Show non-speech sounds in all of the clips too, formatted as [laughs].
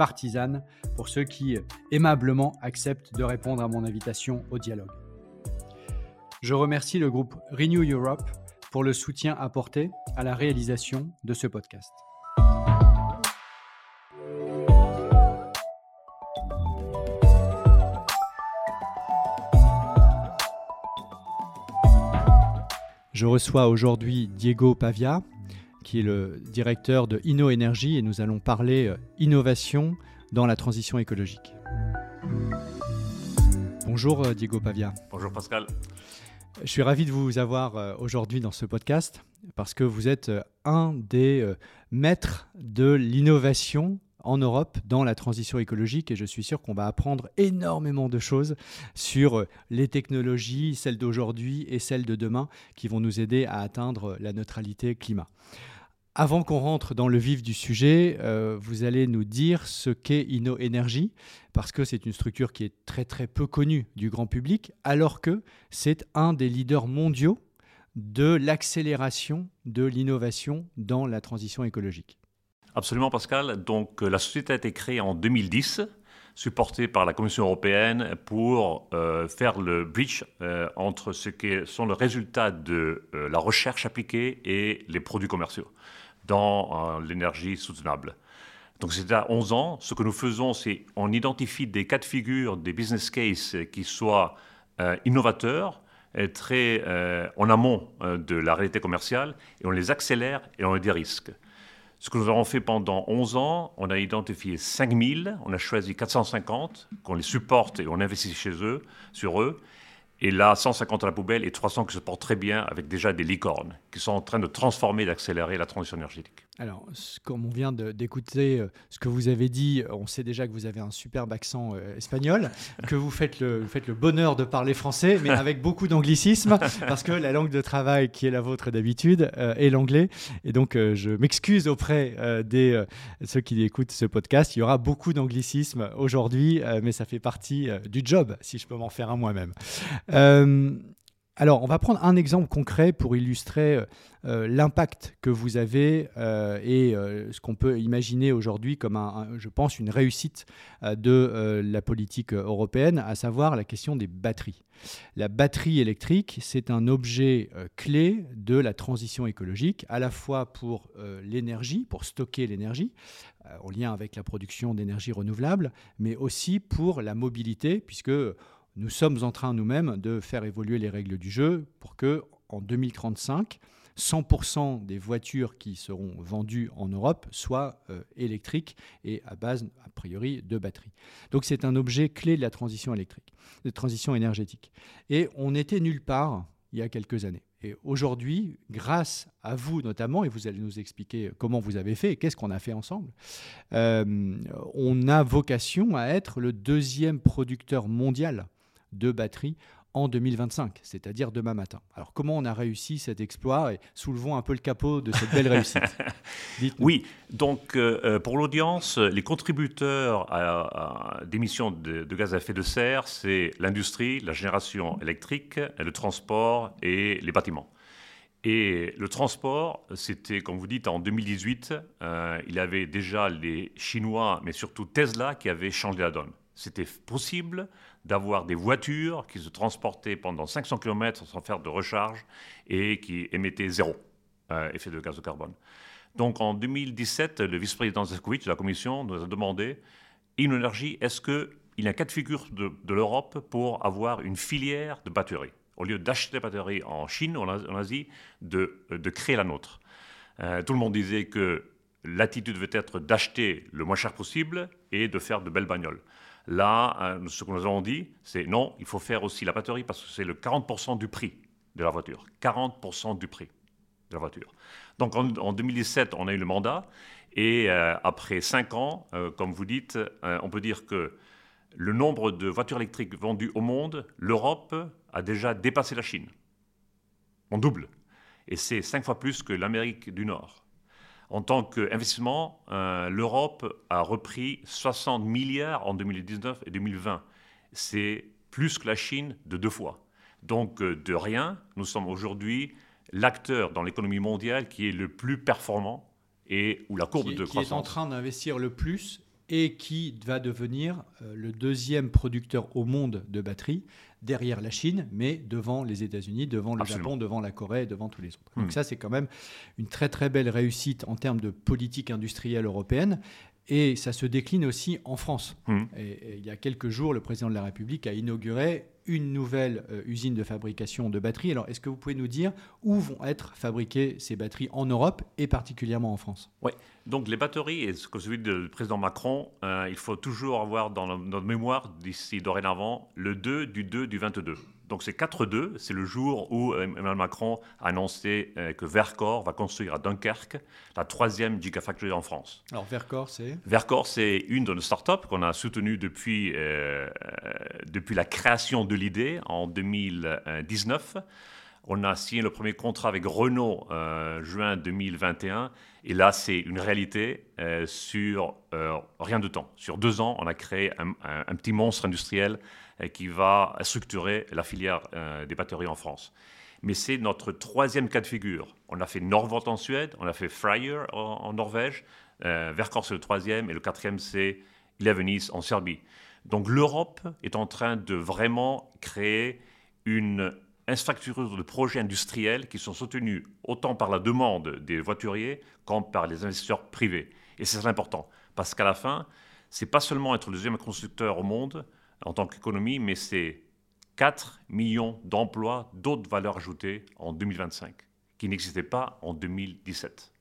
partisane pour ceux qui aimablement acceptent de répondre à mon invitation au dialogue. Je remercie le groupe Renew Europe pour le soutien apporté à la réalisation de ce podcast. Je reçois aujourd'hui Diego Pavia, qui est le directeur de InnoEnergy, et nous allons parler euh, innovation dans la transition écologique. Bonjour euh, Diego Pavia. Bonjour Pascal. Je suis ravi de vous avoir euh, aujourd'hui dans ce podcast parce que vous êtes un des maîtres de l'innovation en Europe dans la transition écologique et je suis sûr qu'on va apprendre énormément de choses sur les technologies, celles d'aujourd'hui et celles de demain, qui vont nous aider à atteindre la neutralité climat. Avant qu'on rentre dans le vif du sujet, euh, vous allez nous dire ce qu'est InnoEnergy, parce que c'est une structure qui est très très peu connue du grand public, alors que c'est un des leaders mondiaux de l'accélération de l'innovation dans la transition écologique. Absolument, Pascal. Donc, euh, la société a été créée en 2010, supportée par la Commission européenne pour euh, faire le bridge euh, entre ce qui sont les résultats de la recherche appliquée et les produits commerciaux dans l'énergie soutenable. Donc, c'est à 11 ans. Ce que nous faisons, c'est on identifie des cas de figure, des business cases qui soient innovateurs, très en amont de la réalité commerciale, et on les accélère et on les dérisque. Ce que nous avons fait pendant 11 ans, on a identifié 5000, on a choisi 450, qu'on les supporte et on investit chez eux, sur eux. Et là, 150 à la poubelle et 300 qui se portent très bien avec déjà des licornes qui sont en train de transformer et d'accélérer la transition énergétique. Alors, comme on vient d'écouter euh, ce que vous avez dit, on sait déjà que vous avez un superbe accent euh, espagnol, [laughs] que vous faites, le, faites le bonheur de parler français, mais avec beaucoup d'anglicisme, parce que la langue de travail qui est la vôtre d'habitude euh, est l'anglais. Et donc, je m'excuse auprès des ceux qui écoutent ce podcast. Il y aura beaucoup d'anglicisme aujourd'hui, mais ça fait partie du job, si je peux m'en faire un moi-même. Alors, on va prendre un exemple concret pour illustrer euh, euh, l'impact que vous avez euh, et ce qu'on peut imaginer aujourd'hui comme, je pense, une réussite de la politique européenne, à savoir la question des batteries. La batterie électrique, c'est un objet clé de la transition écologique, à la fois pour l'énergie, pour stocker l'énergie, en lien avec la production d'énergie renouvelable, mais aussi pour la mobilité, puisque nous sommes en train nous-mêmes de faire évoluer les règles du jeu pour que en 2035, 100% des voitures qui seront vendues en Europe soient euh, électriques et à base, a priori, de batteries. Donc c'est un objet clé de la transition électrique, de transition énergétique. Et on n'était nulle part il y a quelques années. Et aujourd'hui, grâce à vous notamment, et vous allez nous expliquer comment vous avez fait et qu'est-ce qu'on a fait ensemble, euh, on a vocation à être le deuxième producteur mondial de batteries en 2025, c'est-à-dire demain matin. Alors comment on a réussi cet exploit et soulevons un peu le capot de cette belle réussite? [laughs] oui, donc euh, euh, pour l'audience, les contributeurs à, d'émissions de, gaz à effet de serre, c'est l'industrie, la génération électrique, le transport et les bâtiments. Et le transport, c'était, comme vous dites, en 2018, euh, il y avait déjà les Chinois, mais surtout Tesla, qui avaient changé la donne. C'était possible d'avoir des voitures qui se transportaient pendant 500 km sans faire de recharge et qui émettaient zéro euh, effet de gaz de carbone. Donc en 2017, le vice-président Zefkovic de la Commission nous a demandé Innoénergie, est-ce qu'il y a un cas de de, l'Europe pour avoir une filière de batteries? Au lieu d'acheter des batteries en Chine ou en Asie, de, de créer la nôtre. Euh, tout le monde disait que l'attitude devait être d'acheter le moins cher possible et de faire de belles bagnoles. Là, euh, ce que nous avons dit, c'est non, il faut faire aussi la batterie parce que c'est le 40% du prix de la voiture. 40% du prix de la voiture. Donc en, 2017, on a eu le mandat et euh, après 5 ans, euh, comme vous dites, on peut dire que le nombre de voitures électriques vendues au monde, l'Europe a déjà dépassé la Chine. On double. Et c'est 5 fois plus que l'Amérique du Nord. En tant qu'investissement, euh, l'Europe a repris 60 milliards en 2019 et 2020. C'est plus que la Chine de deux fois. Donc euh, de rien, nous sommes aujourd'hui l'acteur dans l'économie mondiale qui est le plus performant et où la courbe de croissance... Qui est en train d'investir le plus et qui va devenir euh, le deuxième producteur au monde de batteries derrière la Chine, mais devant les États-Unis, devant le Japon, devant la Corée, devant tous les autres. Donc hmm. ça, c'est quand même une très très belle réussite en termes de politique industrielle européenne. Et ça se décline aussi en France. Hmm. et, il y a quelques jours, le président de la République a inauguré une nouvelle euh, usine de fabrication de batteries. Alors, est-ce que vous pouvez nous dire où vont être fabriquées ces batteries en Europe et particulièrement en France? Oui, donc les batteries, et ce que celui du président Macron, euh, il faut toujours avoir dans notre mémoire d'ici dorénavant le 2 du 2 du 22. Donc c'est 4-2, c'est le jour où euh, Emmanuel Macron a annoncé euh, que Vercor va construire à Dunkerque la troisième Gigafactory en France. Alors Vercor, c'est? Vercor, c'est une de nos startups qu'on a soutenues depuis, euh, depuis la création de l'idée en 2019. On a signé le premier contrat avec Renault en juin 2021. Et là, c'est une réalité sur rien de temps. Sur deux ans, on a créé un petit monstre industriel qui va structurer la filière euh, des batteries en France. Mais c'est notre troisième cas de figure. On a fait Norvot en Suède, on a fait Freyr en, Norvège, euh, Verkor c'est le troisième, et le quatrième c'est Levenis en Serbie. Donc l'Europe est en train de vraiment créer une infrastructure de projets industriels qui sont soutenus autant par la demande des voituriers qu'en par les investisseurs privés. Et c'est important, parce qu'à la fin, c'est pas seulement être le deuxième constructeur au monde, en tant qu'économie, mais c'est 4 millions d'emplois d'autres valeurs ajoutées en 2025, qui n'existaient pas en 2017.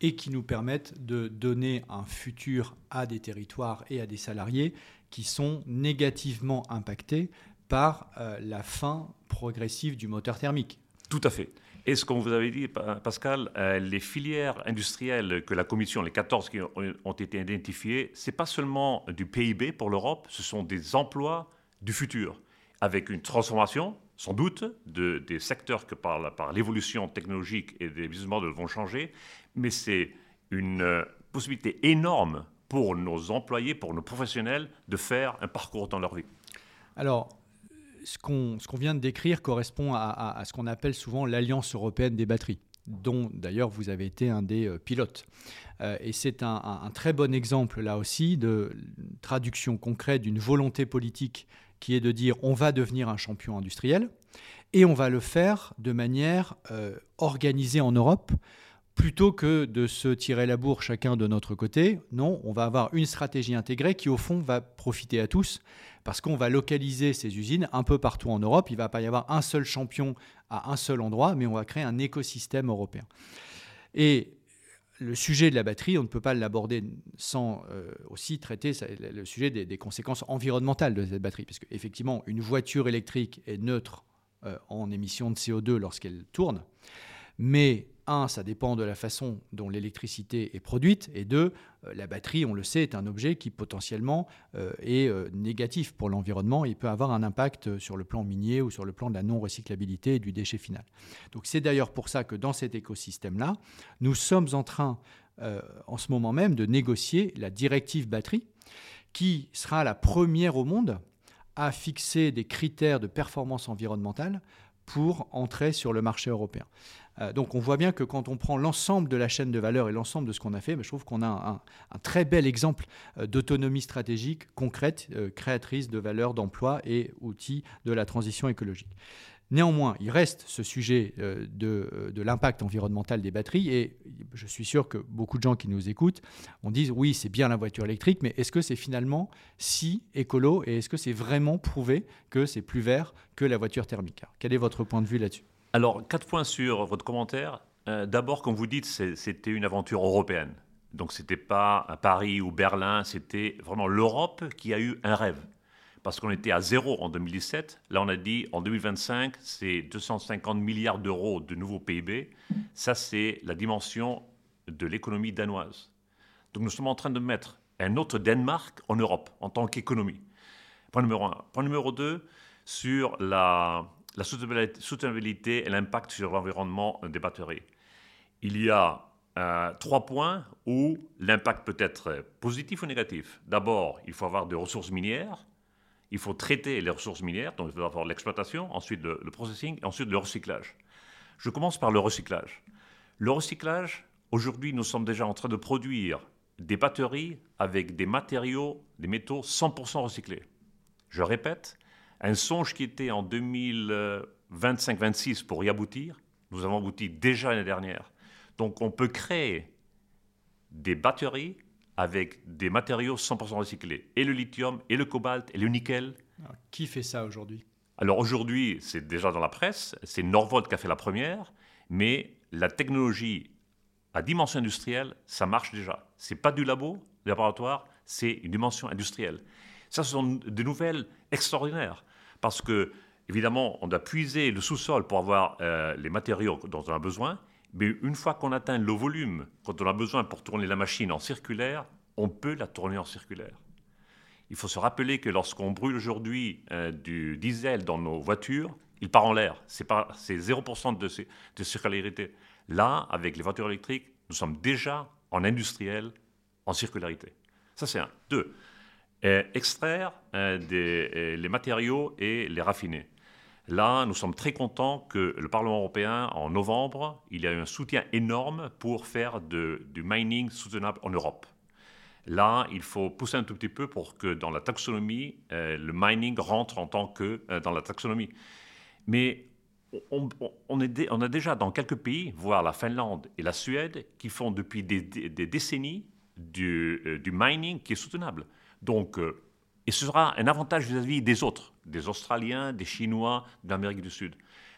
Et qui nous permettent de donner un futur à des territoires et à des salariés qui sont négativement impactés par euh, la fin progressive du moteur thermique. Tout à fait. Et ce qu'on vous avait dit, Pascal, euh, les filières industrielles que la Commission, les 14 qui ont, été identifiées, ce n'est pas seulement du PIB pour l'Europe, ce sont des emplois du futur, avec une transformation, sans doute, de, des secteurs que par, par l'évolution technologique et des business models vont changer, mais c'est une euh, possibilité énorme pour nos employés, pour nos professionnels, de faire un parcours dans leur vie. Alors, ce qu'on vient de décrire correspond à, ce qu'on appelle souvent l'Alliance européenne des batteries dont d'ailleurs vous avez été un des euh, pilotes. Euh, et c'est un, très bon exemple là aussi de traduction concrète d'une volonté politique qui est de dire on va devenir un champion industriel et on va le faire de manière euh, organisée en Europe plutôt que de se tirer la bourre chacun de notre côté, non, on va avoir une stratégie intégrée qui au fond va profiter à tous parce qu'on va localiser ces usines un peu partout en Europe. Il ne va pas y avoir un seul champion à un seul endroit, mais on va créer un écosystème européen. Et le sujet de la batterie, on ne peut pas l'aborder sans euh, aussi traiter le sujet des, conséquences environnementales de cette batterie, parce qu'effectivement, une voiture électrique est neutre euh, en émissions de CO2 lorsqu'elle tourne, mais un, ça dépend de la façon dont l'électricité est produite, et deux, euh, la batterie, on le sait, est un objet qui potentiellement euh, est euh, négatif pour l'environnement. Il peut avoir un impact sur le plan minier ou sur le plan de la non-recyclabilité et du déchet final. Donc c'est d'ailleurs pour ça que dans cet écosystème-là, nous sommes en train, en ce moment même, de négocier la directive batterie, qui sera la première au monde à fixer des critères de performance environnementale pour entrer sur le marché européen. Euh, donc on voit bien que quand on prend l'ensemble de la chaîne de valeur et l'ensemble de ce qu'on a fait, je trouve qu'on a un, très bel exemple euh, d'autonomie stratégique concrète, euh, créatrice de valeur, d'emploi et outil de la transition écologique. Néanmoins, il reste ce sujet de, l'impact environnemental des batteries et je suis sûr que beaucoup de gens qui nous écoutent, on dit oui, c'est bien la voiture électrique, mais est-ce que c'est finalement si écolo et est-ce que c'est vraiment prouvé que c'est plus vert que la voiture thermique? Quel est votre point de vue là-dessus? Alors, quatre points sur votre commentaire. Euh, d'abord, comme vous dites, c'était une aventure européenne. Donc, ce n'était pas à Paris ou Berlin, c'était vraiment l'Europe qui a eu un rêve parce qu'on était à zéro en 2017. Là, on a dit en 2025, c'est 250 milliards d'euros de nouveaux PIB. Ça, c'est la dimension de l'économie danoise. Donc nous sommes en train de mettre un autre Danemark en Europe en tant qu'économie. Point numéro un. Point numéro deux, sur la, soutenabilité et l'impact sur l'environnement des batteries. Il y a euh, trois points où l'impact peut être positif ou négatif. D'abord, il faut avoir des ressources minières il faut traiter les ressources minières, donc il faut avoir l'exploitation, ensuite le, processing et ensuite le recyclage. Je commence par le recyclage. Le recyclage, aujourd'hui, nous sommes déjà en train de produire des batteries avec des matériaux, des métaux 100% recyclés. Je répète, un songe qui était en 2025-26 pour y aboutir, nous avons abouti déjà l'année dernière. Donc on peut créer des batteries avec des matériaux 100% recyclés, et le lithium, et le cobalt, et le nickel. qui fait ça aujourd'hui? Alors aujourd'hui, c'est déjà dans la presse, c'est Norvolt qui a fait la première, mais la technologie à dimension industrielle, ça marche déjà. C'est pas du labo, du laboratoire, c'est une dimension industrielle. Ça, ce sont des nouvelles extraordinaires, parce que évidemment, on doit puiser le sous-sol pour avoir euh, les matériaux dont on a besoin, mais une fois qu'on atteint le volume, quand on a besoin pour tourner la machine en circulaire, on peut la tourner en circulaire. Il faut se rappeler que lorsqu'on brûle aujourd'hui euh, du diesel dans nos voitures, il part en l'air. C'est 0% de, de circularité. Là, avec les voitures électriques, nous sommes déjà en industriel, en circularité. Ça, c'est un. Deux, extraire euh, les matériaux et les raffiner. Là, nous sommes très contents que le Parlement européen, en novembre, il y a eu un soutien énorme pour faire du mining soutenable en Europe. Là, il faut pousser un tout petit peu pour que dans la taxonomie, euh, le mining rentre en tant que euh, dans la taxonomie. Mais on, a déjà dans quelques pays, voire la Finlande et la Suède, qui font depuis des, décennies euh, du, mining qui est soutenable. Donc, et ce sera un avantage vis-à-vis des autres, des Australiens, des Chinois, de l'Amérique du Sud.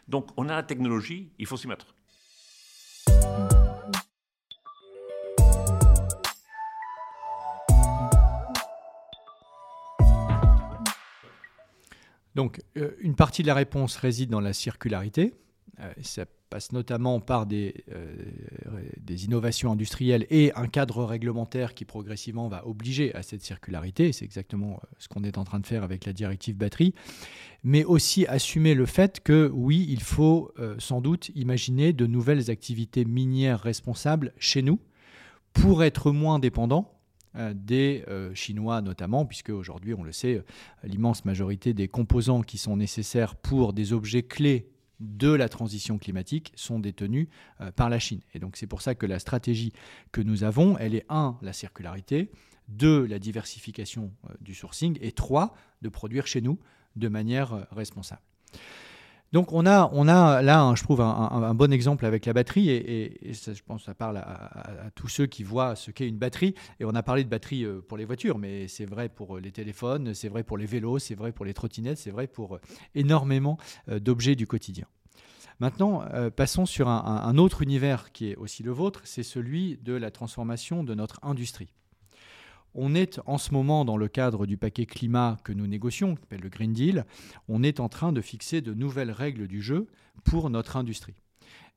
Donc on a la technologie, il faut s'y mettre. Donc, euh, une partie de la réponse réside dans la circularité. Euh, passe notamment par des, euh, des, innovations industrielles et un cadre réglementaire qui progressivement va obliger à cette circularité. C'est exactement euh, ce qu'on est en train de faire avec la directive batterie. Mais aussi assumer le fait que oui, il faut euh, sans doute imaginer de nouvelles activités minières responsables chez nous pour être moins dépendants des Chinois notamment, puisque aujourd'hui, on le sait, l'immense majorité des composants qui sont nécessaires pour des objets clés de la transition climatique sont détenus euh, par la Chine. Et donc c'est pour ça que la stratégie que nous avons, elle est un, la circularité, deux, la diversification euh, du sourcing, et trois, de produire chez nous de manière euh, responsable. Donc on a, là, je trouve, un, bon exemple avec la batterie, et, je pense que ça parle à, tous ceux qui voient ce qu'est une batterie. Et on a parlé de batterie euh, pour les voitures, mais c'est vrai pour euh, les téléphones, c'est vrai pour les vélos, c'est vrai pour les trottinettes, c'est vrai pour euh, énormément d'objets du quotidien. Maintenant, passons sur un autre univers qui est aussi le vôtre, c'est celui de la transformation de notre industrie. On est en ce moment, dans le cadre du paquet climat que nous négocions, qui s'appelle le Green Deal, on est en train de fixer de nouvelles règles du jeu pour notre industrie.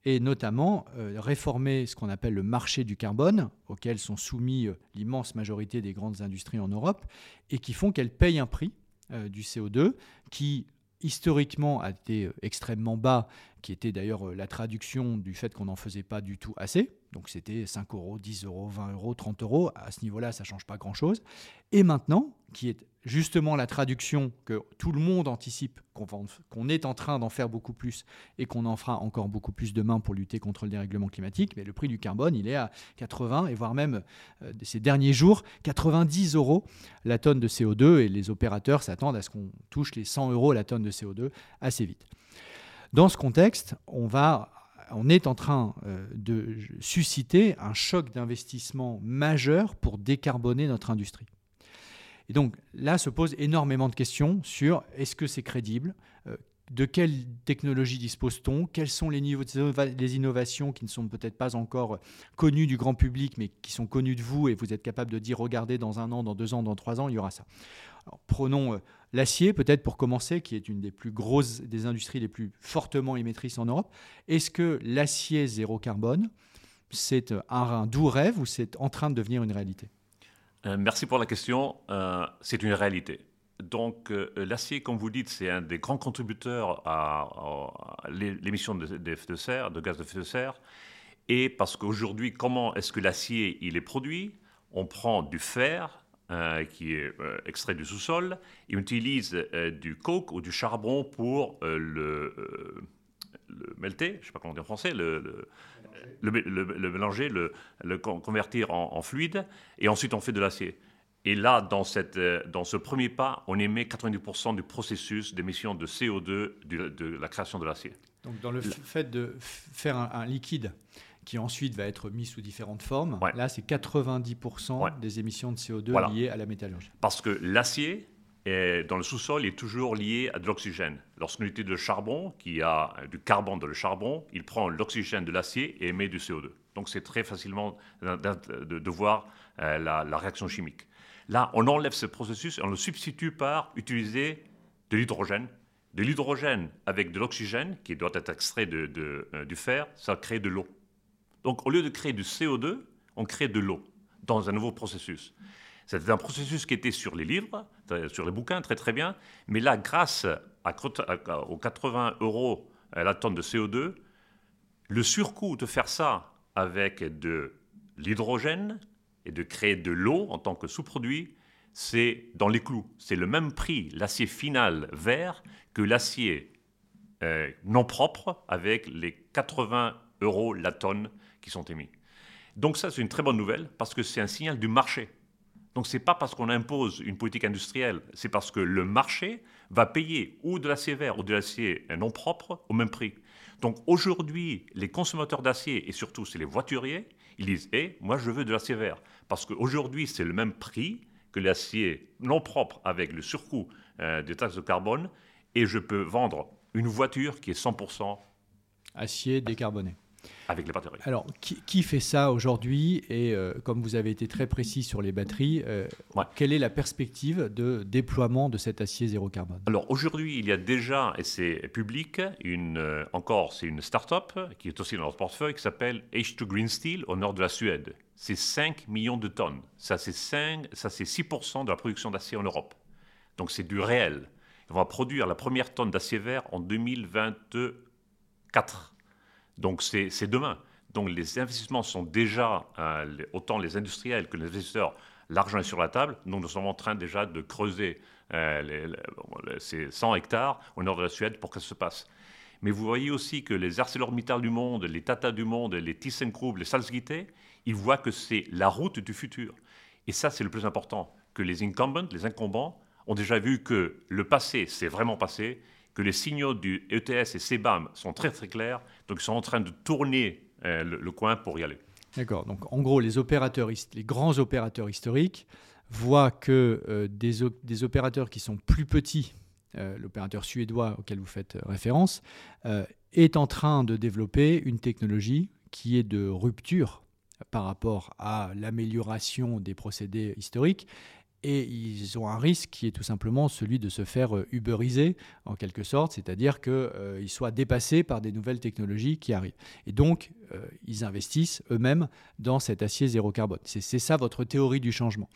Et notamment euh, réformer ce qu'on appelle le marché du carbone, auquel sont soumis euh, l'immense majorité des grandes industries en Europe, et qui font qu'elles payent un prix euh, du CO2 qui historiquement a été extrêmement bas, qui était d'ailleurs la traduction du fait qu'on n'en faisait pas du tout assez. Donc c'était 5 euros, 10 euros, 20 euros, 30 euros. À ce niveau-là, ça ne change pas grand-chose. Et maintenant, qui est justement la traduction que tout le monde anticipe, qu'on est en train d'en faire beaucoup plus et qu'on en fera encore beaucoup plus demain pour lutter contre le dérèglement climatique, mais le prix du carbone, il est à 80 et voire même euh, ces derniers jours, 90 euros la tonne de CO2 et les opérateurs s'attendent à ce qu'on touche les 100 euros la tonne de CO2 assez vite. Dans ce contexte, on, va, on est en train euh, de susciter un choc d'investissement majeur pour décarboner notre industrie. Et donc là se posent énormément de questions sur est-ce que c'est crédible euh, de quelle technologie dispose-t-on Quels sont les niveaux des innovations qui ne sont peut-être pas encore connues du grand public, mais qui sont connues de vous et vous êtes capable de dire regardez, dans un an, dans deux ans, dans trois ans, il y aura ça. prenons euh, l'acier, peut-être pour commencer, qui est une des plus grosses, industries les plus fortement émettrices en Europe. Est-ce que l'acier zéro carbone, c'est un, un doux rêve ou c'est en train de devenir une réalité? Euh, Merci pour la question. Euh, c'est une réalité. Donc euh, l'acier, comme vous dites, c'est un des grands contributeurs à, l'émission de, de gaz de effet de serre. Et parce qu'aujourd'hui, comment est-ce que l'acier il est produit? On prend du fer euh, qui est euh, extrait du sous-sol et on utilise du coke ou du charbon pour le, le melter, je ne sais pas comment dire en français, le, le, mélanger, le, convertir en fluide, et ensuite on fait de l'acier. Et là, dans, cette, euh, dans ce premier pas, on émet 90% du processus d'émission de CO2 de la création de l'acier. Donc dans le fait de faire un, liquide qui ensuite va être mis sous différentes formes, là c'est 90% des émissions de CO2 liées à la métallurgie. Parce que l'acier, dans le sous-sol, est toujours lié à de l'oxygène. Lorsqu'on utilise le charbon, qui a du carbone dans le charbon, il prend l'oxygène de l'acier et émet du CO2. Donc c'est très facilement de, voir euh, la réaction chimique. Là, on enlève ce processus et on le substitue par utiliser de l'hydrogène. De l'hydrogène avec de l'oxygène, qui doit être extrait de, euh, du fer, ça crée de l'eau. Donc au lieu de créer du CO2, on crée de l'eau dans un nouveau processus. C'était un processus qui était sur les livres, sur les bouquins, très très bien. Mais là, grâce aux 80 euros la tonne de CO2, le surcoût de faire ça avec de l'hydrogène, et de créer de l'eau en tant que sous-produit, c'est dans les clous. C'est le même prix, l'acier final vert, que l'acier euh, non propre avec les 80 euros la tonne qui sont émis. Donc ça, c'est une très bonne nouvelle parce que c'est un signal du marché. Donc ce n'est pas parce qu'on impose une politique industrielle, c'est parce que le marché va payer ou de l'acier vert ou de l'acier non propre au même prix. Donc aujourd'hui, les consommateurs d'acier, et surtout c'est les voituriers, ils disent Eh, moi je veux de l'acier vert. Parce qu'aujourd'hui, c'est le même prix que l'acier non propre avec le surcoût euh, des taxes de carbone, et je peux vendre une voiture qui est 100% acier décarboné. Avec les batteries. Alors, qui, fait ça aujourd'hui Et euh, comme vous avez été très précis sur les batteries, euh, quelle est la perspective de déploiement de cet acier zéro carbone? Alors, aujourd'hui, il y a déjà, et c'est public, une, euh, encore, c'est une start-up qui est aussi dans notre portefeuille qui s'appelle H2 Green Steel au nord de la Suède. C'est 5 millions de tonnes. Ça, c'est 6% de la production d'acier en Europe. Donc, c'est du réel. On va produire la première tonne d'acier vert en 2024. Donc c'est demain. Donc les investissements sont déjà, euh, autant les industriels que les investisseurs, l'argent est sur la table. Donc nous sommes en train déjà de creuser euh, ces 100 hectares au nord de la Suède pour que ça se passe. Mais vous voyez aussi que les ArcelorMittal du monde, les Tata du monde, les ThyssenKrupp, les Salzgitter, ils voient que c'est la route du futur. Et ça, c'est le plus important, que les incumbents, les incombants, ont déjà vu que le passé, c'est vraiment passé, que les signaux du ETS et CBAM sont très très clairs, donc ils sont en train de tourner euh, le, coin pour y aller. D'accord, donc en gros, les, opérateurs, les grands opérateurs historiques voient que euh, des, opérateurs qui sont plus petits, euh, l'opérateur suédois auquel vous faites référence, est en train de développer une technologie qui est de rupture par rapport à l'amélioration des procédés historiques et ils ont un risque qui est tout simplement celui de se faire euh, uberiser en quelque sorte, c'est-à-dire qu'ils euh, soient dépassés par des nouvelles technologies qui arrivent. Et donc, euh, ils investissent eux-mêmes dans cet acier zéro carbone. C'est ça votre théorie du changement.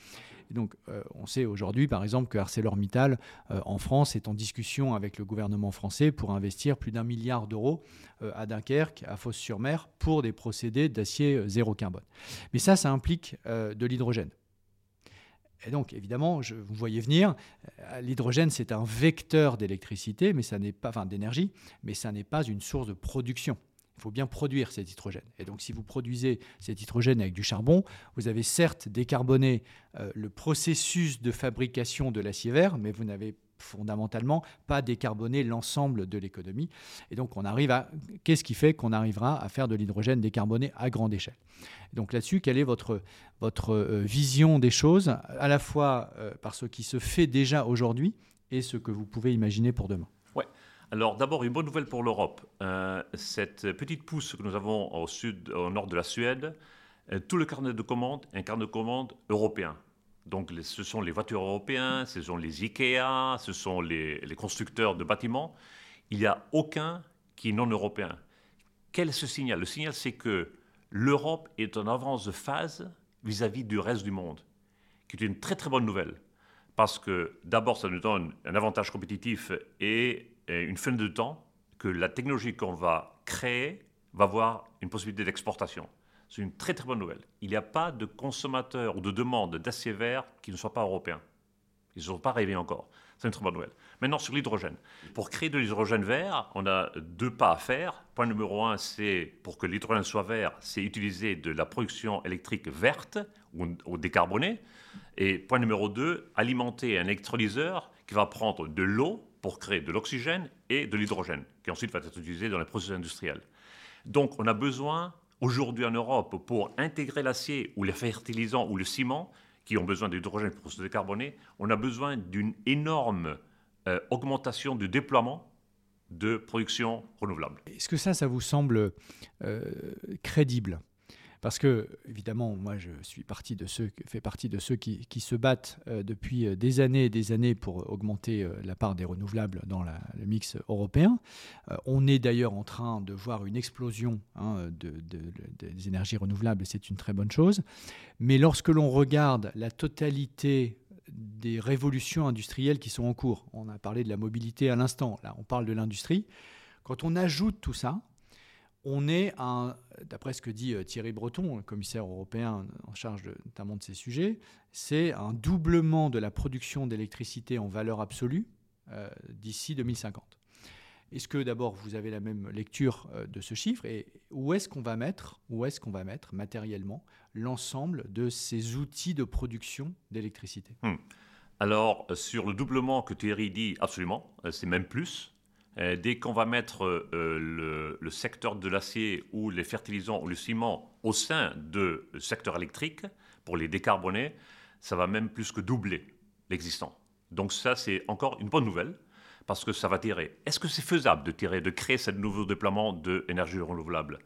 Et donc, on sait aujourd'hui, par exemple, que ArcelorMittal en France est en discussion avec le gouvernement français pour investir plus d'un milliard d'euros à Dunkerque, à Fos-sur-Mer, pour des procédés d'acier zéro carbone. Mais ça, ça implique de l'hydrogène. Et donc, évidemment, je, vous voyez venir, euh, l'hydrogène, c'est un vecteur d'électricité, mais ça n'est pas, d'énergie, mais ça n'est pas une source de production. Il faut bien produire cet hydrogène. Et donc, si vous produisez cet hydrogène avec du charbon, vous avez certes décarboné euh, le processus de fabrication de l'acier vert, mais vous n'avez fondamentalement pas décarboner l'ensemble de l'économie. Et donc on arrive à qu'est-ce qui fait qu'on arrivera à faire de l'hydrogène décarboné à grande échelle? Donc là-dessus, quelle est votre, votre euh, vision des choses, à la fois euh, par ce qui se fait déjà aujourd'hui et ce que vous pouvez imaginer pour demain? Ouais. Alors d'abord, une bonne nouvelle pour l'Europe. Euh, cette petite pousse que nous avons au sud, au nord de la Suède, tout le carnet de commandes, un carnet de commandes européen. Donc ce sont les voitures européennes, ce sont les IKEA, ce sont les, constructeurs de bâtiments. Il n'y a aucun qui est non européen. Quel est ce signal? Le signal, c'est que l'Europe est en avance de phase vis-à-vis du reste du monde, qui est une très très bonne nouvelle. Parce que d'abord, ça nous donne un avantage compétitif et une fin de temps que la technologie qu'on va créer va avoir une possibilité d'exportation. C'est une très très bonne nouvelle. Il n'y a pas de consommateurs ou de demande d'acier vert qui ne soient pas européens. Ils ne sont pas arrivés encore. C'est une très bonne nouvelle. Maintenant, sur l'hydrogène. Pour créer de l'hydrogène vert, on a deux pas à faire. Point numéro un, c'est pour que l'hydrogène soit vert, c'est utiliser de la production électrique verte ou décarbonée. Et point numéro deux, alimenter un électrolyseur qui va prendre de l'eau pour créer de l'oxygène et de l'hydrogène, qui ensuite va être utilisé dans les processus industriels. Donc, on a besoin aujourd'hui en Europe pour intégrer l'acier ou les fertilisants ou le ciment, qui ont besoin d'hydrogène pour se décarboner, on a besoin d'une énorme euh, augmentation du déploiement de production renouvelable. Est-ce que ça, ça vous semble euh, crédible? Parce que, évidemment, moi, je fais partie de ceux qui, se battent euh, depuis euh, des années et des années pour augmenter euh, la part des renouvelables dans le mix européen. on est d'ailleurs en train de voir une explosion hein, des énergies renouvelables, et c'est une très bonne chose. Mais lorsque l'on regarde la totalité des révolutions industrielles qui sont en cours, on a parlé de la mobilité à l'instant, là on parle de l'industrie, quand on ajoute tout ça, on est, d'après ce que dit euh, Thierry Breton, commissaire européen en charge notamment de ces sujets, c'est un doublement de la production d'électricité en valeur absolue euh, d'ici 2050. Est-ce que d'abord vous avez la même lecture euh, de ce chiffre et où est-ce qu'on va mettre, où est-ce qu'on va mettre matériellement l'ensemble de ces outils de production d'électricité? Hmm. Alors sur le doublement que Thierry dit, absolument, c'est même plus. Euh, dès qu'on va mettre euh, le, secteur de l'acier ou les fertilisants ou le ciment au sein du secteur électrique pour les décarboner, ça va même plus que doubler l'existant. Donc ça, c'est encore une bonne nouvelle parce que ça va tirer. Est-ce que c'est faisable de tirer, de créer ce nouveau déploiement d'énergie renouvelable?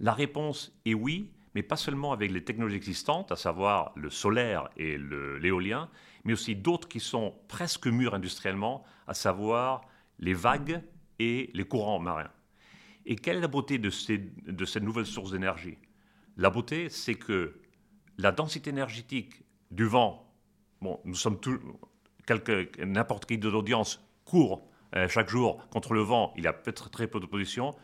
La réponse est oui, mais pas seulement avec les technologies existantes, à savoir le solaire et l'éolien, mais aussi d'autres qui sont presque mûres industriellement, à savoir les vagues et les courants marins. Et quelle est la beauté de, ces, de cette nouvelle source d'énergie? La beauté, c'est que la densité énergétique du vent, bon, nous sommes tous, n'importe qui de l'audience court euh, chaque jour contre le vent, il y a peut-être très peu d'opposition.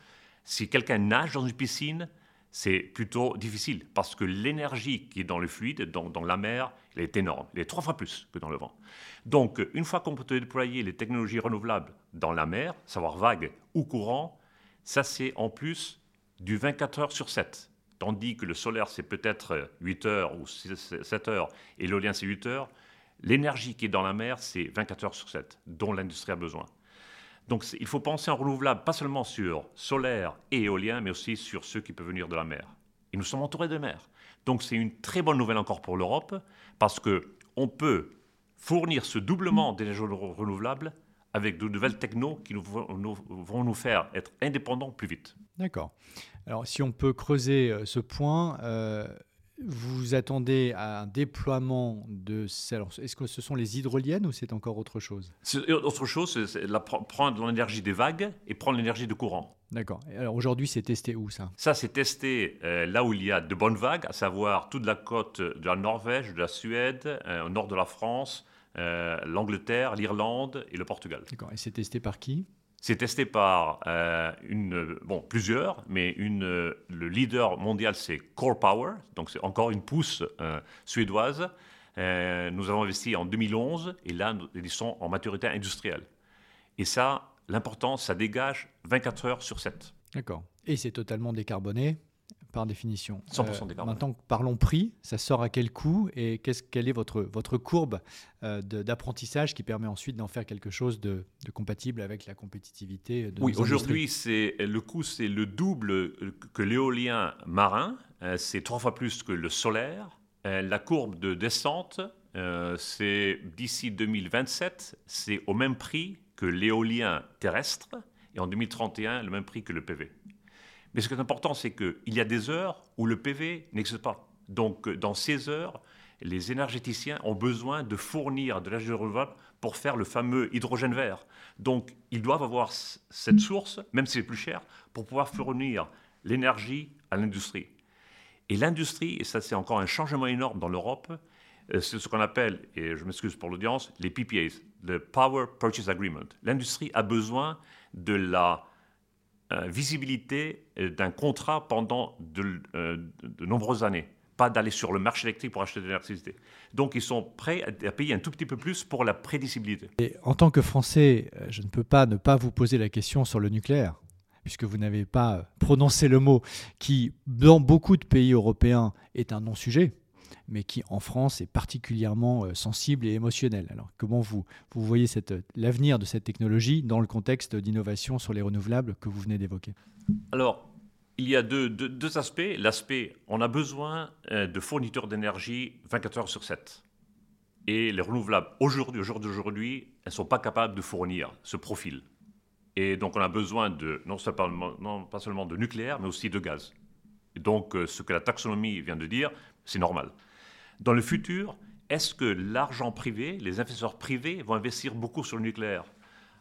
Si quelqu'un nage dans une piscine, c'est plutôt difficile parce que l'énergie qui est dans le fluide, dans, la mer, elle est énorme. Elle est trois fois plus que dans le vent. Donc, une fois qu'on peut déployer les technologies renouvelables dans la mer, savoir vague ou courant, ça c'est en plus du 24 heures sur 7. Tandis que le solaire c'est peut-être 8 heures ou 7 heures et l'éolien c'est 8 heures, l'énergie qui est dans la mer c'est 24 heures sur 7, dont l'industrie a besoin. Donc il faut penser en renouvelable, pas seulement sur solaire et éolien, mais aussi sur ceux qui peuvent venir de la mer. Et nous sommes entourés de mer. Donc c'est une très bonne nouvelle encore pour l'Europe, parce qu'on peut fournir ce doublement d'énergie renouvelable avec de nouvelles technos qui vont nous faire être indépendants plus vite. D'accord. Alors si on peut creuser euh, ce point, euh, vous attendez à un déploiement de Est-ce que ce sont les hydroliennes ou c'est encore autre chose Autre chose, c'est prendre l'énergie des vagues et prendre l'énergie de courant. D'accord. Alors aujourd'hui, c'est testé où ça? Ça, c'est testé euh, là où il y a de bonnes vagues, à savoir toute la côte de la Norvège, de la Suède, euh, au nord de la France, euh, l'Angleterre, l'Irlande et le Portugal. D'accord. Et c'est testé par qui? C'est testé par euh, une, bon, plusieurs, mais une, le leader mondial, c'est Core Power, donc c'est encore une pousse euh, suédoise. Euh, nous avons investi en 2011 et là, ils sont en maturité industrielle. Et ça, l'important, ça dégage 24 heures sur 7. D'accord. Et c'est totalement décarboné par définition. 100% décarboné. maintenant, parlons prix. Ça sort à quel coût et qu'est-ce, quelle est votre, votre courbe d'apprentissage qui permet ensuite d'en faire quelque chose de, compatible avec la compétitivité de Oui, aujourd'hui, c'est, le coût, c'est le double que l'éolien marin. c'est trois fois plus que le solaire. la courbe de descente, c'est d'ici 2027, c'est au même prix que l'éolien terrestre et en 2031, le même prix que le PV. Mais ce qui est important, c'est qu'il y a des heures où le PV n'existe pas. Donc, dans ces heures, les énergéticiens ont besoin de fournir de l'énergie renouvelable pour faire le fameux hydrogène vert. Donc, ils doivent avoir cette source, même si c'est plus cher, pour pouvoir fournir l'énergie à l'industrie. Et l'industrie, et ça c'est encore un changement énorme dans l'Europe, euh, c'est ce qu'on appelle, et je m'excuse pour l'audience, les PPAs, le Power Purchase Agreement. L'industrie a besoin de la visibilité euh, d'un contrat pendant euh, de, nombreuses années, pas d'aller sur le marché électrique pour acheter de l'électricité. Donc ils sont prêts à, payer un tout petit peu plus pour la prédicibilité. Et en tant que Français, je ne peux pas ne pas vous poser la question sur le nucléaire puisque vous n'avez pas prononcé le mot, qui, dans beaucoup de pays européens, est un non-sujet mais qui en France est particulièrement euh, sensible et émotionnel. Alors comment vous, vous voyez l'avenir de cette technologie dans le contexte d'innovation sur les renouvelables que vous venez d'évoquer? Alors, il y a deux, deux, aspects. L'aspect, on a besoin euh, de fournitures d'énergie 24 heures sur 7. Et les renouvelables, aujourd'hui, au jour d'aujourd'hui, elles ne sont pas capables de fournir ce profil. Et donc, on a besoin de, non, seulement, non pas seulement de nucléaire, mais aussi de gaz. Et donc, euh, ce que la taxonomie vient de dire, c'est normal. Dans le futur, est-ce que l'argent privé, les investisseurs privés vont investir beaucoup sur le nucléaire?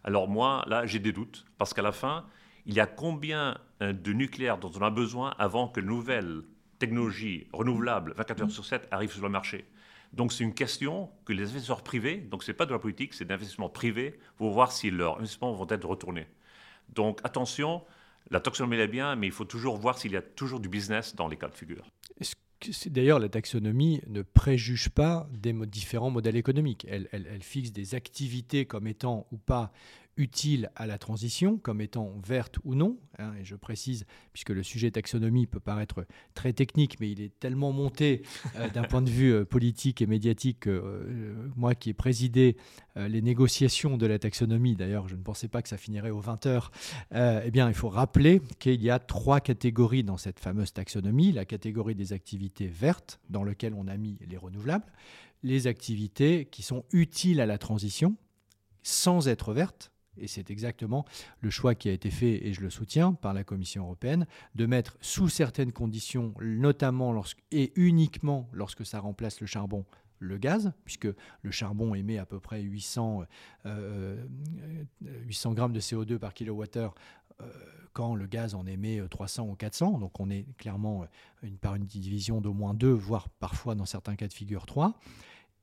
Alors moi, là, j'ai des doutes, parce qu'à la fin, il y a combien euh, de nucléaire dont on a besoin avant que nouvelles technologies renouvelables, 24 heures sur 7, arrivent sur le marché? Donc c'est une question que les investisseurs privés, donc ce n'est pas de la politique, c'est d'investissement privé, vont voir si leurs investissements vont être retournés. Donc attention, la taxonomie est bien, mais il faut toujours voir s'il y a toujours du business dans les cas de figure. D'ailleurs, la taxonomie ne préjuge pas des différents modèles économiques. Elle, fixe des activités comme étant ou pas utile à la transition comme étant verte ou non. Hein, et je précise, puisque le sujet taxonomie peut paraître très technique, mais il est tellement monté euh, d'un point de vue euh, politique et médiatique que euh, moi qui ai présidé les négociations de la taxonomie, d'ailleurs je ne pensais pas que ça finirait aux 20 heures, eh bien il faut rappeler qu'il y a trois catégories dans cette fameuse taxonomie. La catégorie des activités vertes, dans lequel on a mis les renouvelables, les activités qui sont utiles à la transition, sans être vertes, et c'est exactement le choix qui a été fait, et je le soutiens, par la Commission européenne, de mettre sous certaines conditions, notamment et uniquement lorsque ça remplace le charbon, le gaz, puisque le charbon émet à peu près 800, 800 euh, grammes de CO2 par kilowattheure, euh, quand le gaz en émet 300 ou 400. Donc on est clairement par une division d'au moins 2, voire parfois dans certains cas de figure 3.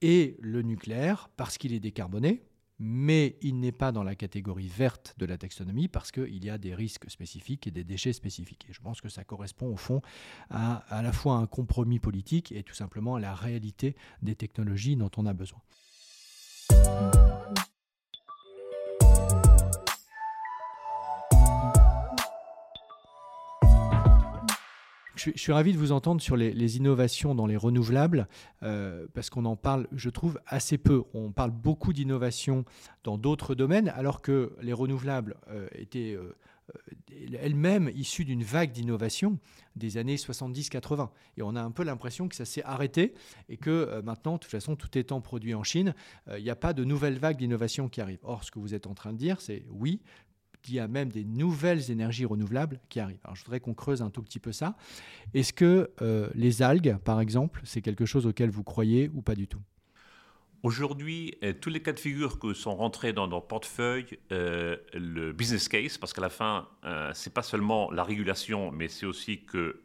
Et le nucléaire, parce qu'il est décarboné, mais il n'est pas dans la catégorie verte de la taxonomie parce qu'il y a des risques spécifiques et des déchets spécifiques. Et je pense que ça correspond au fond à à la fois un compromis politique et tout simplement à la réalité des technologies dont on a besoin. Je, suis ravi de vous entendre sur les, innovations dans les renouvelables, euh, parce qu'on en parle, je trouve, assez peu. On parle beaucoup d'innovations dans d'autres domaines, alors que les renouvelables euh, étaient euh, elles-mêmes issues d'une vague d'innovation des années 70-80. Et on a un peu l'impression que ça s'est arrêté et que maintenant, de toute façon, tout étant produit en Chine, il n'y a pas de nouvelle vague d'innovation qui arrive. Or, ce que vous êtes en train de dire, c'est oui, il y a même des nouvelles énergies renouvelables qui arrivent. Alors je voudrais qu'on creuse un tout petit peu ça. Est-ce que euh, les algues, par exemple, c'est quelque chose auquel vous croyez ou pas du tout? Aujourd'hui, euh, tous les cas de figure que sont rentrés dans notre portefeuille, euh, le business case, parce qu'à la fin, euh, c'est pas seulement la régulation, mais c'est aussi que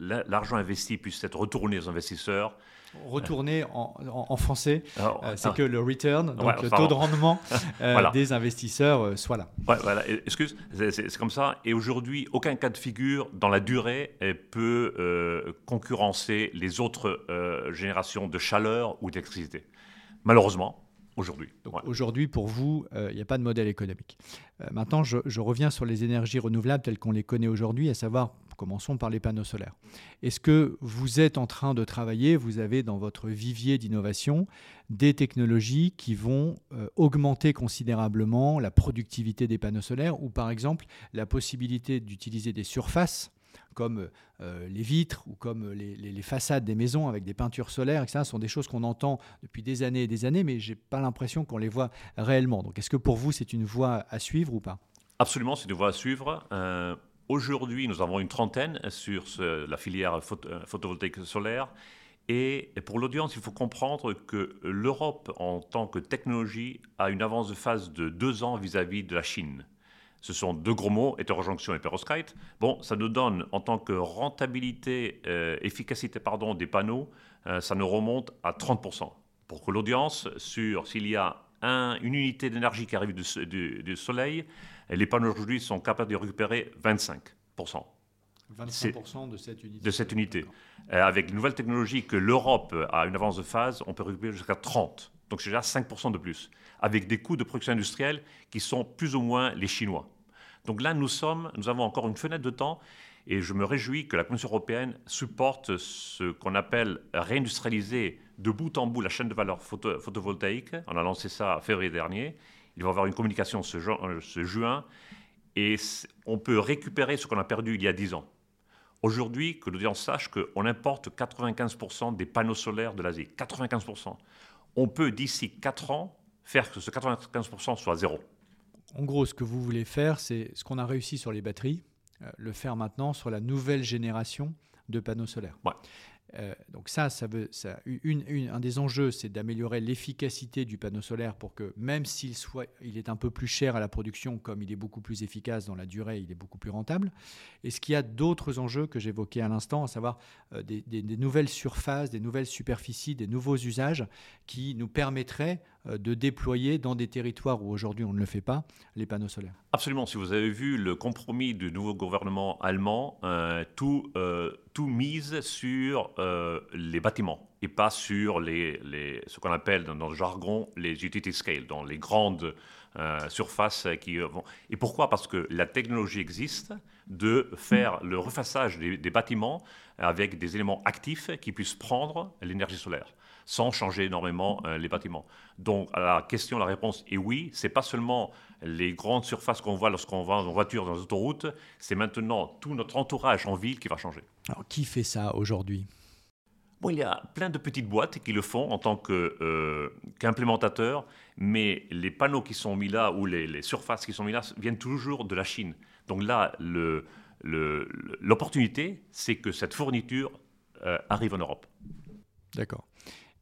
l'argent investi puisse être retourné aux investisseurs. Retourné en, français, c'est que le return, donc le taux de rendement [laughs] des investisseurs soit là. voilà, excuse, c'est comme ça. Et aujourd'hui, aucun cas de figure dans la durée peut concurrencer les autres générations de chaleur ou d'électricité. Malheureusement, aujourd'hui. Aujourd'hui, pour vous, euh, il n'y a pas de modèle économique. Euh, maintenant, je, reviens sur les énergies renouvelables telles qu'on les connaît aujourd'hui, à savoir Commençons par les panneaux solaires. Est-ce que vous êtes en train de travailler, vous avez dans votre vivier d'innovation des technologies qui vont euh, augmenter considérablement la productivité des panneaux solaires ou par exemple la possibilité d'utiliser des surfaces comme euh, les vitres ou comme les, façades des maisons avec des peintures solaires, etc., sont des choses qu'on entend depuis des années et des années, mais je n'ai pas l'impression qu'on les voit réellement. Donc est-ce que pour vous, c'est une voie à suivre ou pas? Absolument, c'est une voie à suivre. Euh, aujourd'hui, nous avons une trentaine sur la filière euh, photovoltaïque solaire. Et pour l'audience, il faut comprendre que l'Europe, en tant que technologie, a une avance de phase de deux ans vis-à-vis -vis de la Chine. Ce sont deux gros mots, hétérojonction et perovskite. Bon, ça nous donne en tant que rentabilité, euh, efficacité pardon, des panneaux, euh, ça nous remonte à 30%. Pour que l'audience, sur s'il y a une unité d'énergie qui arrive du, soleil, les panneaux aujourd'hui sont capables de récupérer 25%. 25% de cette unité. De cette unité. Euh, avec une nouvelle technologie que l'Europe a une avance de phase, on peut récupérer jusqu'à 30. Donc c'est déjà 5% de plus, avec des coûts de production industrielle qui sont plus ou moins les Chinois. Donc là, nous, sommes, nous avons encore une fenêtre de temps et je me réjouis que la Commission européenne supporte ce qu'on appelle réindustrialiser de bout en bout la chaîne de valeur photovoltaïque. On a lancé ça en février dernier. Il va y avoir une communication ce, euh, ce juin et on peut récupérer ce qu'on a perdu il y a 10 ans. Aujourd'hui, que l'audience sache qu'on importe 95% des panneaux solaires de l'Asie. 95%. On peut d'ici 4 ans faire que ce 95% soit zéro en gros, ce que vous voulez faire, c'est ce qu'on a réussi sur les batteries, euh, le faire maintenant sur la nouvelle génération de panneaux solaires. Euh, donc ça, ça veut, ça, un des enjeux, c'est d'améliorer l'efficacité du panneau solaire pour que même s'il soit, il est un peu plus cher à la production, comme il est beaucoup plus efficace dans la durée, il est beaucoup plus rentable. Est-ce qu'il y a d'autres enjeux que j'évoquais à l'instant, à savoir euh, des, des, nouvelles surfaces, des nouvelles superficies, des nouveaux usages qui nous permettraient de déployer dans des territoires où aujourd'hui on ne le fait pas les panneaux solaires. Absolument. Si vous avez vu le compromis du nouveau gouvernement allemand, euh, tout, euh, tout mise sur les bâtiments et pas sur les, les ce qu'on appelle dans, le jargon les utility scale, dans les grandes surfaces qui vont. Et pourquoi? Parce que la technologie existe de faire le refaçage des bâtiments avec des éléments actifs qui puissent prendre l'énergie solaire sans changer énormément euh, les bâtiments. Donc la question, la réponse est oui. C'est pas seulement les grandes surfaces qu'on voit lorsqu'on va en voiture dans les autoroutes, c'est maintenant tout notre entourage en ville qui va changer. Alors qui fait ça aujourd'hui? Bon, il y a plein de petites boîtes qui le font en tant euh, qu'implémentateurs, mais les panneaux qui sont mis là ou les, surfaces qui sont mis là viennent toujours de la Chine. Donc là, l'opportunité, c'est que cette fourniture euh, arrive en Europe. D'accord.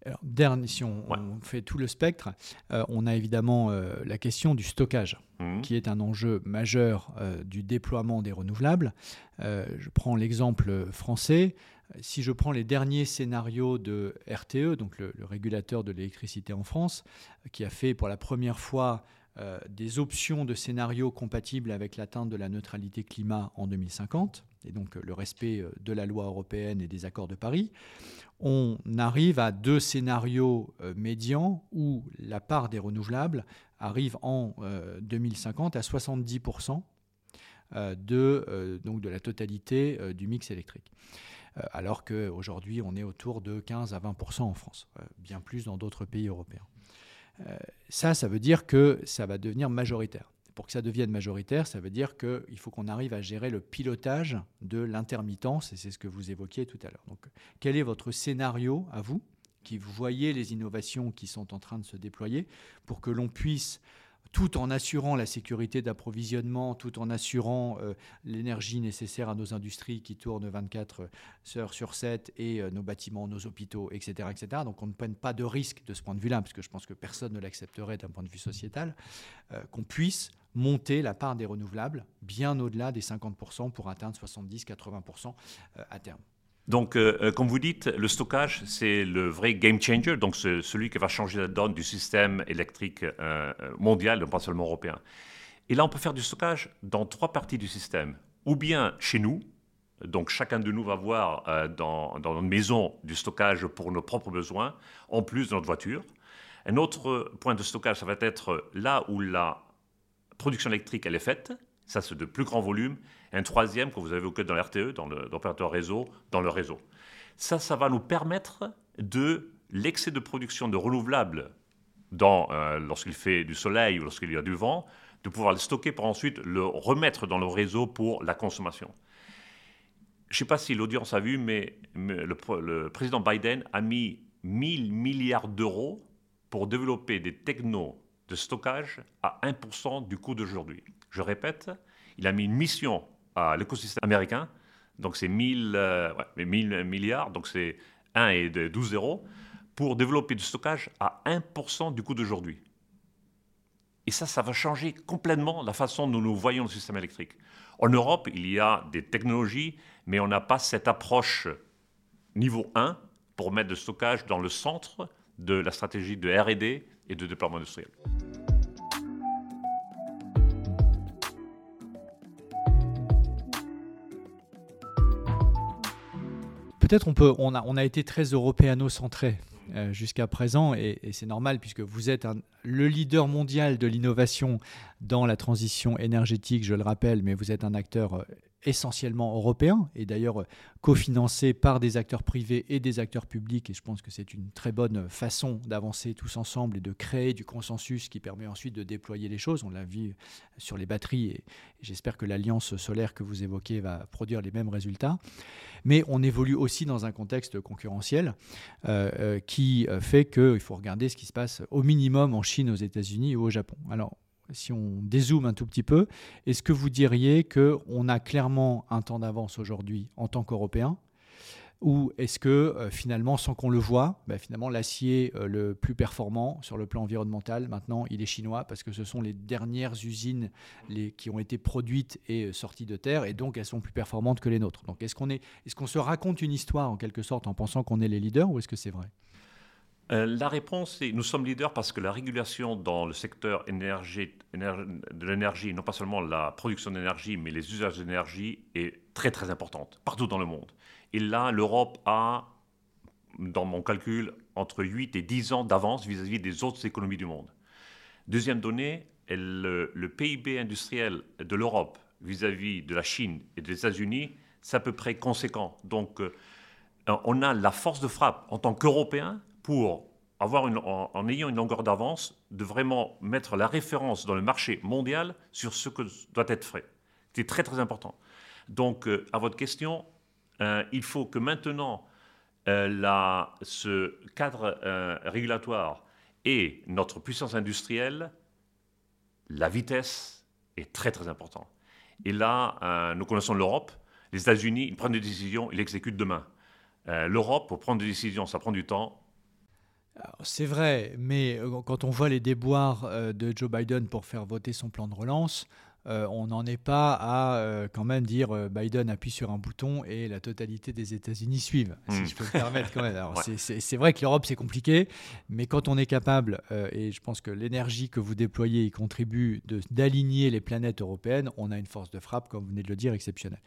Alors, dernier, si on, fait tout le spectre, euh, on a évidemment euh, la question du stockage, mmh. qui est un enjeu majeur euh, du déploiement des renouvelables. je prends l'exemple français. Si je prends les derniers scénarios de RTE, donc le, le régulateur de l'électricité en France, qui a fait pour la première fois des options de scénarios compatibles avec l'atteinte de la neutralité climat en 2050, et donc le respect de la loi européenne et des accords de Paris, on arrive à deux scénarios euh, médians où la part des renouvelables arrive en 2050 euh, à 70% euh, de, donc de la totalité du mix électrique. alors qu'aujourd'hui, on est autour de 15 à 20% en France, bien plus dans d'autres pays européens. ça, ça veut dire que ça va devenir majoritaire pour que ça devienne majoritaire, ça veut dire qu'il faut qu'on arrive à gérer le pilotage de l'intermittence, et c'est ce que vous évoquiez tout à l'heure. Donc, quel est votre scénario à vous, qui voyez les innovations qui sont en train de se déployer, pour que l'on puisse tout en assurant la sécurité d'approvisionnement, tout en assurant euh, l'énergie nécessaire à nos industries qui tournent 24 heures sur 7 et euh, nos bâtiments, nos hôpitaux, etc.. Donc on ne prenne pas de risque de ce point de vue-là, parce que je pense que personne ne l'accepterait d'un point de vue sociétal, euh, qu'on puisse monter la part des renouvelables bien au-delà des 50% pour atteindre 70-80% euh, à terme. Donc, euh, euh, comme vous dites, le stockage, c'est le vrai game changer, donc celui qui va changer la donne du système électrique mondial, pas seulement européen. Et là, on peut faire du stockage dans trois parties du système. Ou bien chez nous, donc chacun de nous va avoir dans, dans notre maison du stockage pour nos propres besoins, en plus de notre voiture. Un autre point de stockage, ça va être là où la production électrique, elle est faite, Ça, c'est de plus grand volume. un troisième, que vous avez cœur dans l'RTE, dans l'opérateur réseau, dans le réseau. Ça, ça va nous permettre de l'excès de production de renouvelables euh, lorsqu'il fait du soleil ou lorsqu'il y a du vent, de pouvoir le stocker pour ensuite le remettre dans le réseau pour la consommation. Je ne sais pas si l'audience a vu, mais, le, président Biden a mis 1000 milliards d'euros pour développer des technos de stockage à 1% du coût d'aujourd'hui. Je répète, il a mis une mission à l'écosystème américain, donc c'est 1000, 1000 euh, milliards, donc c'est 1 et 12 zéros, pour développer du stockage à 1% du coût d'aujourd'hui. Et ça, ça va changer complètement la façon dont nous voyons le système électrique. En Europe, il y a des technologies, mais on n'a pas cette approche niveau 1 pour mettre le stockage dans le centre de la stratégie de RD et de déploiement industriel. Peut-être on peut, on a, on a été très européano-centré euh, jusqu'à présent, et, c'est normal puisque vous êtes le leader mondial de l'innovation dans la transition énergétique, je le rappelle, mais vous êtes un acteur euh, essentiellement européen et d'ailleurs cofinancé par des acteurs privés et des acteurs publics. Et je pense que c'est une très bonne façon d'avancer tous ensemble et de créer du consensus qui permet ensuite de déployer les choses. On l'a vu sur les batteries et j'espère que l'alliance solaire que vous évoquez va produire les mêmes résultats. Mais on évolue aussi dans un contexte concurrentiel euh, euh, qui fait qu'il faut regarder ce qui se passe au minimum en Chine, aux États-Unis ou au Japon. Alors si on dézoome un tout petit peu, est-ce que vous diriez qu'on a clairement un temps d'avance aujourd'hui en tant qu'Européen ou est-ce que euh, finalement, sans qu'on le voit, bah, finalement l'acier euh, le plus performant sur le plan environnemental, maintenant, il est chinois parce que ce sont les dernières usines qui ont été produites et euh, sorties de terre et donc elles sont plus performantes que les nôtres. Donc est-ce qu'on est, est qu'on se raconte une histoire en quelque sorte en pensant qu'on est les leaders ou est-ce que c'est vrai? Euh, la réponse est nous sommes leaders parce que la régulation dans le secteur de l'énergie, non pas seulement la production d'énergie, mais les usages d'énergie, est très très importante partout dans le monde. Et là, l'Europe a, dans mon calcul, entre 8 et 10 ans d'avance vis-à-vis des autres économies du monde. Deuxième donnée, le, le PIB industriel de l'Europe vis-à-vis de la Chine et des États-Unis, c'est à peu près conséquent. Donc, euh, on a la force de frappe en tant qu'Européens pour avoir en, ayant une longueur d'avance, de vraiment mettre la référence dans le marché mondial sur ce que doit être fait. C'est très très important. Donc, euh, à votre question, euh, il faut que maintenant euh, ce cadre régulatoire et notre puissance industrielle, la vitesse est très très important. Et là, nous connaissons l'Europe. Les États-Unis, ils prennent des décisions, ils exécutent demain. L'Europe, pour prendre des décisions, ça prend du temps. C'est vrai, mais euh, quand on voit les déboires euh, de Joe Biden pour faire voter son plan de relance, euh, on n'en est pas à euh, quand même dire euh, Biden appuie sur un bouton et la totalité des États-Unis suivent, si hmm. je peux me permettre quand même. [laughs] C'est vrai que l'Europe c'est compliqué, mais quand on est capable, et je pense que l'énergie que vous déployez y contribue d'aligner les planètes européennes, on a une force de frappe, comme vous venez de le dire, exceptionnelle.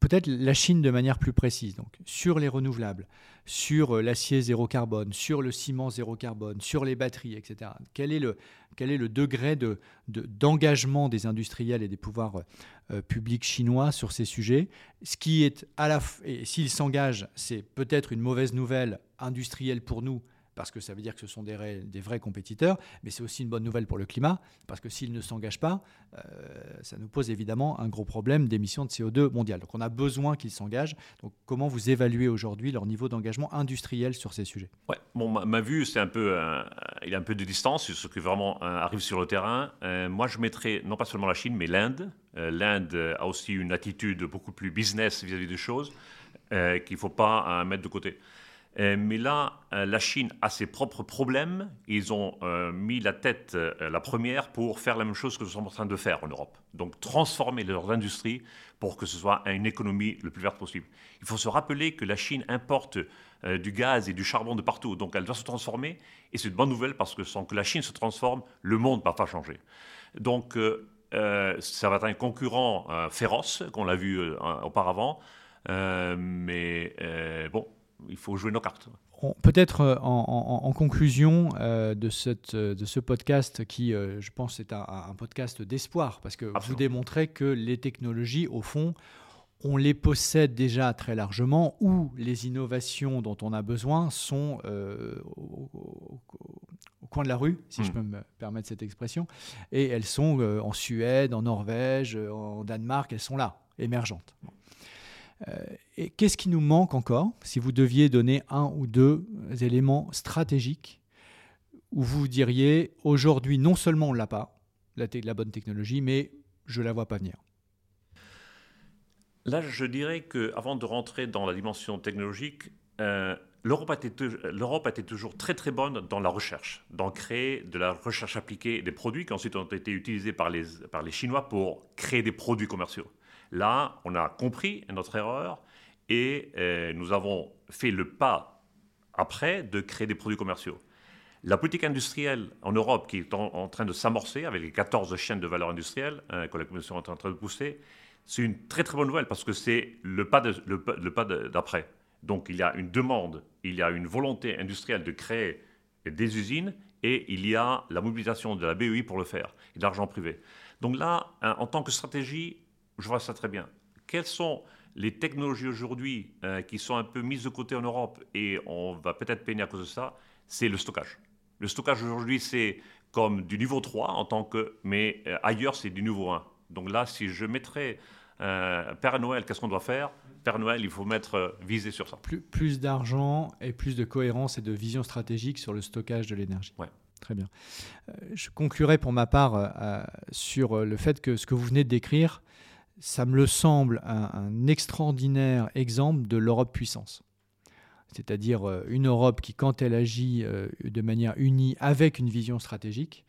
Peut-être la Chine de manière plus précise, donc sur les renouvelables, sur l'acier zéro carbone, sur le ciment zéro carbone, sur les batteries, etc. Quel est le, quel est le degré d'engagement de, des industriels et des pouvoirs euh, publics chinois sur ces sujets? Ce qui est à la et s'ils s'engagent, c'est peut-être une mauvaise nouvelle industrielle pour nous parce que ça veut dire que ce sont des, vrais compétiteurs, mais c'est aussi une bonne nouvelle pour le climat, parce que s'ils ne s'engagent pas, euh, ça nous pose évidemment un gros problème d'émissions de CO2 mondial. Donc on a besoin qu'ils s'engagent. Donc comment vous évaluez aujourd'hui leur niveau d'engagement industriel sur ces sujets? Ouais, bon, ma, vue, c'est un peu, il y a un peu de distance sur ce qui vraiment euh, arrive sur le terrain. Euh, moi, je mettrais non pas seulement la Chine, mais l'Inde. L'Inde a aussi une attitude beaucoup plus business vis-à-vis des choses qu'il ne faut pas mettre de côté. Euh, mais là, euh, la Chine a ses propres problèmes. Ils ont euh, mis la tête la première pour faire la même chose que nous sommes en train de faire en Europe. Donc transformer leurs industries pour que ce soit une économie le plus verte possible. Il faut se rappeler que la Chine importe du gaz et du charbon de partout. Donc elle doit se transformer. Et c'est une bonne nouvelle parce que sans que la Chine se transforme, le monde ne va pas changer. Donc ça va être un concurrent féroce, qu'on l'a vu auparavant. mais bon, il faut jouer nos cartes. Peut-être euh, en, conclusion euh, de, cette, de ce podcast qui, je pense, est un, podcast d'espoir, parce que vous démontrez que les technologies, au fond, on les possède déjà très largement, ou les innovations dont on a besoin sont au, coin de la rue, si je hmm. peux me permettre cette expression, et elles sont en Suède, en Norvège, en Danemark, elles sont là, émergentes. Euh, et qu'est-ce qui nous manque encore si vous deviez donner un ou deux éléments stratégiques où vous diriez aujourd'hui non seulement on l'a pas, la, bonne technologie, mais je la vois pas venir? Là, je dirais que avant de rentrer dans la dimension technologique, euh, l'Europe a, été toujours très très bonne dans la recherche, dans créer de la recherche appliquée des produits qui ensuite ont été utilisés par les, par les Chinois pour créer des produits commerciaux. Là, on a compris notre erreur et euh, nous avons fait le pas après de créer des produits commerciaux. La politique industrielle en Europe, qui est en, train de s'amorcer avec les 14 chaînes de valeur industrielle euh, que la Commission est en train de pousser, c'est une très très bonne nouvelle parce que c'est le pas, d'après. Donc il y a une demande, il y a une volonté industrielle de créer des usines et il y a la mobilisation de la BEI pour le faire et de l'argent privé. Donc là, en tant que stratégie, je vois ça très bien. Quelles sont les technologies aujourd'hui euh, qui sont un peu mises de côté en Europe et on va peut-être peiner à cause de ça? C'est le stockage. Le stockage aujourd'hui, c'est comme du niveau 3 en tant que, mais euh, ailleurs, c'est du niveau 1. Donc là, si je mettrais euh, Père Noël, qu'est-ce qu'on doit faire? Père Noël, il faut mettre viser sur ça. Plus, plus d'argent et plus de cohérence et de vision stratégique sur le stockage de l'énergie. Ouais. Très bien. je conclurai pour ma part sur le fait que ce que vous venez de décrire, ça me le semble un, extraordinaire exemple de l'Europe puissance. C'est-à-dire euh, une Europe qui, quand elle agit euh, de manière unie avec une vision stratégique,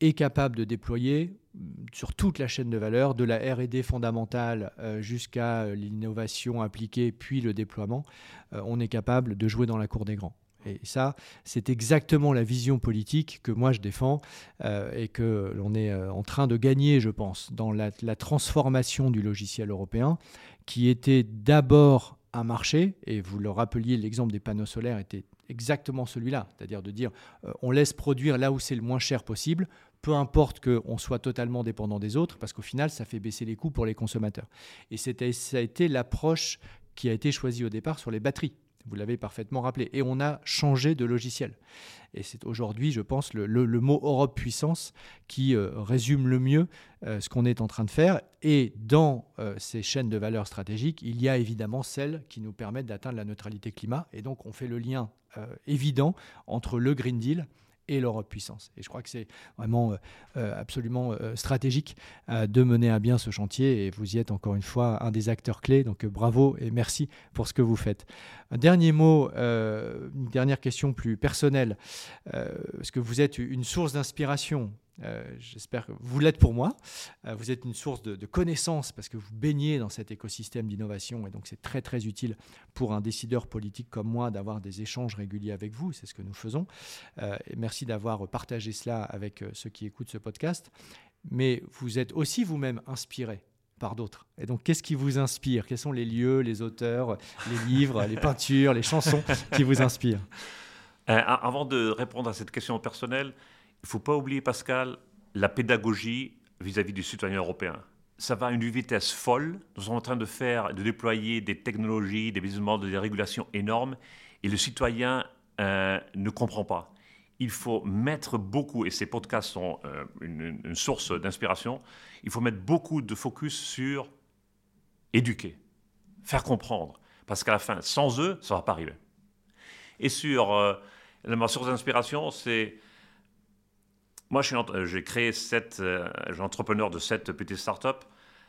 est capable de déployer mm, sur toute la chaîne de valeur, de la RD fondamentale euh, jusqu'à l'innovation appliquée, puis le déploiement, on est capable de jouer dans la cour des grands. Et ça, c'est exactement la vision politique que moi je défends euh, et que l'on est euh, en train de gagner, je pense, dans la, transformation du logiciel européen, qui était d'abord un marché, et vous le rappeliez, l'exemple des panneaux solaires était exactement celui-là, c'est-à-dire de dire euh, on laisse produire là où c'est le moins cher possible, peu importe qu'on soit totalement dépendant des autres, parce qu'au final, ça fait baisser les coûts pour les consommateurs. Et ça a été l'approche qui a été choisie au départ sur les batteries. Vous l'avez parfaitement rappelé. Et on a changé de logiciel. Et c'est aujourd'hui, je pense, le, mot Europe puissance qui euh, résume le mieux euh, ce qu'on est en train de faire. Et dans euh, ces chaînes de valeur stratégiques, il y a évidemment celles qui nous permettent d'atteindre la neutralité climat. Et donc, on fait le lien évident entre le Green Deal et l'Europe puissance. Et je crois que c'est vraiment euh, euh, absolument euh, stratégique de mener à bien ce chantier et vous y êtes encore une fois un des acteurs clés. Donc bravo et merci pour ce que vous faites. Un dernier mot, une dernière question plus personnelle. Est-ce que vous êtes une source d'inspiration euh, j'espère que vous l'êtes pour moi. Euh, vous êtes une source de, connaissances parce que vous baignez dans cet écosystème d'innovation et donc c'est très très utile pour un décideur politique comme moi d'avoir des échanges réguliers avec vous. C'est ce que nous faisons. Euh, merci d'avoir partagé cela avec ceux qui écoutent ce podcast. Mais vous êtes aussi vous-même inspiré par d'autres. Et donc, qu'est-ce qui vous inspire? Quels sont les lieux, les auteurs, les livres, les peintures, les chansons qui vous inspirent? Avant de répondre à cette question personnelle, il ne faut pas oublier, Pascal, la pédagogie vis-à-vis du citoyen européen. Ça va à une vitesse folle. Nous sommes en train de faire, de déployer des technologies, des mouvements, des régulations énormes, et le citoyen euh, ne comprend pas. Il faut mettre beaucoup, et ces podcasts sont euh, une, source d'inspiration, il faut mettre beaucoup de focus sur éduquer, faire comprendre. Parce qu'à la fin, sans eux, ça ne va pas arriver. Et sur euh, ma source d'inspiration, c'est moi, j'ai créé sept, euh, entrepreneur de sept petites startups.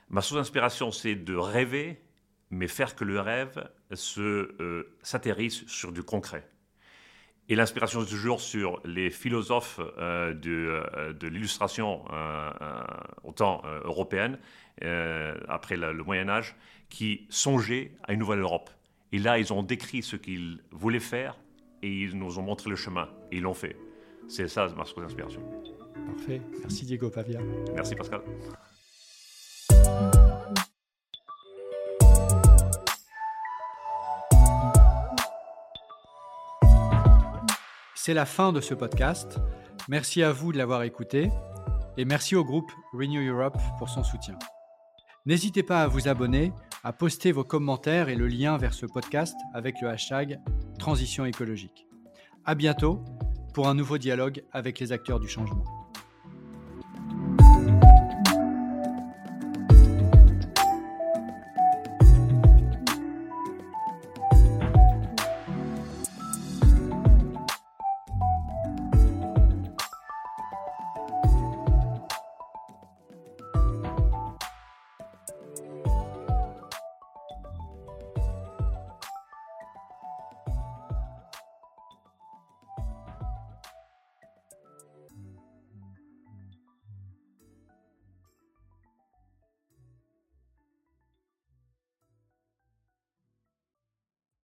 Ma source d'inspiration, c'est de rêver, mais faire que le rêve euh, s'atterrisse sur du concret. Et l'inspiration est toujours sur les philosophes euh, de l'illustration, autant européenne, après le Moyen Âge, qui songeaient à une nouvelle Europe. Et là, ils ont décrit ce qu'ils voulaient faire et ils nous ont montré le chemin. Et ils l'ont fait. C'est ça ma source d'inspiration. Parfait. Merci Diego Pavia. Merci Pascal. C'est la fin de ce podcast. Merci à vous de l'avoir écouté et merci au groupe Renew Europe pour son soutien. N'hésitez pas à vous abonner, à poster vos commentaires et le lien vers ce podcast avec le hashtag Transition écologique. À bientôt pour un nouveau dialogue avec les acteurs du changement.